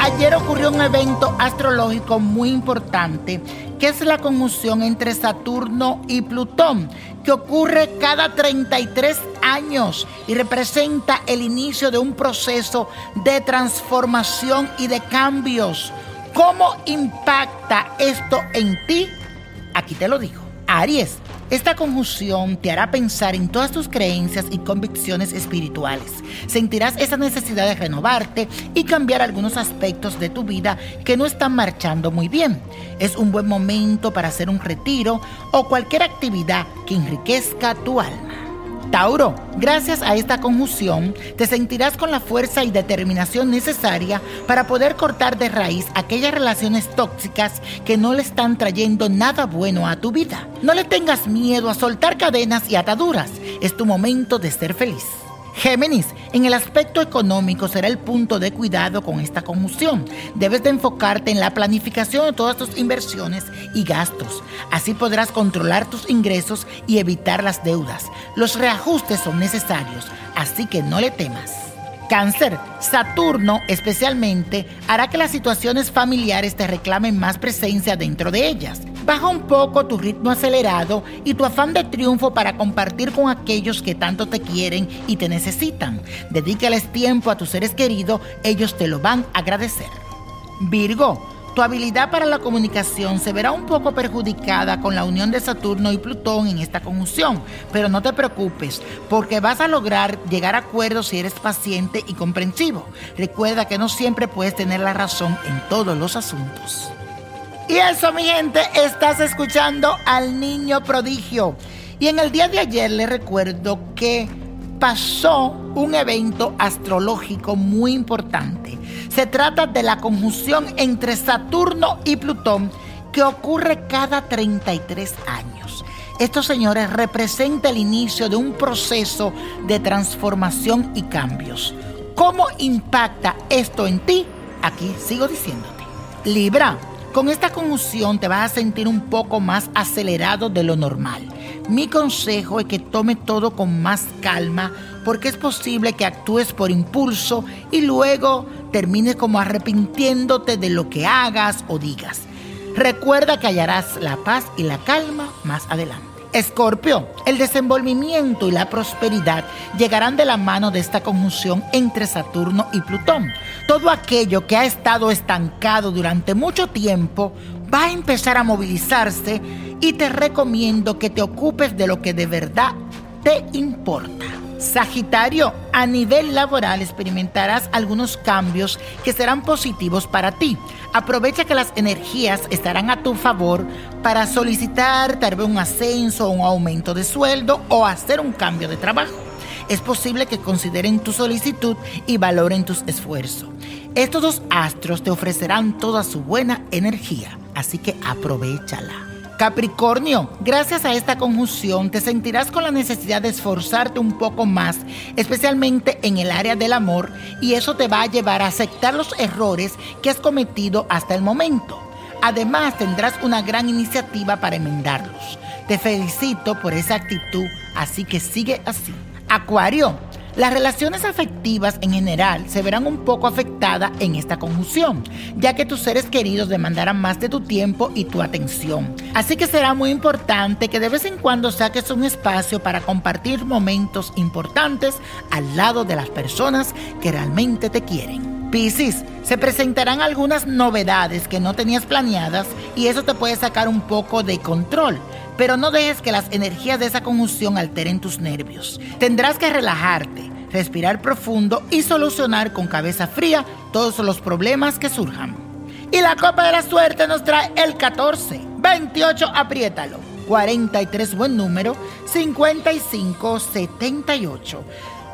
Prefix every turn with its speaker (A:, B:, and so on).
A: ayer ocurrió un evento astrológico muy importante, que es la conjunción entre Saturno y Plutón, que ocurre cada 33 años y representa el inicio de un proceso de transformación y de cambios. ¿Cómo impacta esto en ti? Aquí te lo digo. Aries, esta conjunción te hará pensar en todas tus creencias y convicciones espirituales. Sentirás esa necesidad de renovarte y cambiar algunos aspectos de tu vida que no están marchando muy bien. Es un buen momento para hacer un retiro o cualquier actividad que enriquezca tu alma. Tauro, gracias a esta conjunción, te sentirás con la fuerza y determinación necesaria para poder cortar de raíz aquellas relaciones tóxicas que no le están trayendo nada bueno a tu vida. No le tengas miedo a soltar cadenas y ataduras. Es tu momento de ser feliz. Géminis, en el aspecto económico será el punto de cuidado con esta conjunción. Debes de enfocarte en la planificación de todas tus inversiones y gastos. Así podrás controlar tus ingresos y evitar las deudas. Los reajustes son necesarios, así que no le temas. Cáncer, Saturno especialmente hará que las situaciones familiares te reclamen más presencia dentro de ellas. Baja un poco tu ritmo acelerado y tu afán de triunfo para compartir con aquellos que tanto te quieren y te necesitan. Dedícales tiempo a tus seres queridos, ellos te lo van a agradecer. Virgo, tu habilidad para la comunicación se verá un poco perjudicada con la unión de Saturno y Plutón en esta conjunción, pero no te preocupes, porque vas a lograr llegar a acuerdos si eres paciente y comprensivo. Recuerda que no siempre puedes tener la razón en todos los asuntos. Y eso, mi gente, estás escuchando al niño prodigio. Y en el día de ayer les recuerdo que pasó un evento astrológico muy importante. Se trata de la conjunción entre Saturno y Plutón que ocurre cada 33 años. Esto, señores, representa el inicio de un proceso de transformación y cambios. ¿Cómo impacta esto en ti? Aquí sigo diciéndote. Libra, con esta conjunción te vas a sentir un poco más acelerado de lo normal. Mi consejo es que tome todo con más calma porque es posible que actúes por impulso y luego termines como arrepintiéndote de lo que hagas o digas. Recuerda que hallarás la paz y la calma más adelante. Escorpio, el desenvolvimiento y la prosperidad llegarán de la mano de esta conjunción entre Saturno y Plutón. Todo aquello que ha estado estancado durante mucho tiempo va a empezar a movilizarse y te recomiendo que te ocupes de lo que de verdad te importa. Sagitario, a nivel laboral experimentarás algunos cambios que serán positivos para ti. Aprovecha que las energías estarán a tu favor para solicitar tal vez un ascenso, un aumento de sueldo o hacer un cambio de trabajo. Es posible que consideren tu solicitud y valoren tus esfuerzos. Estos dos astros te ofrecerán toda su buena energía, así que aprovechala. Capricornio, gracias a esta conjunción te sentirás con la necesidad de esforzarte un poco más, especialmente en el área del amor, y eso te va a llevar a aceptar los errores que has cometido hasta el momento. Además, tendrás una gran iniciativa para enmendarlos. Te felicito por esa actitud, así que sigue así. Acuario, las relaciones afectivas en general se verán un poco afectadas en esta conjunción, ya que tus seres queridos demandarán más de tu tiempo y tu atención. Así que será muy importante que de vez en cuando saques un espacio para compartir momentos importantes al lado de las personas que realmente te quieren. Piscis, se presentarán algunas novedades que no tenías planeadas y eso te puede sacar un poco de control pero no dejes que las energías de esa conjunción alteren tus nervios. Tendrás que relajarte, respirar profundo y solucionar con cabeza fría todos los problemas que surjan. Y la copa de la suerte nos trae el 14, 28, apriétalo, 43, buen número, 55, 78.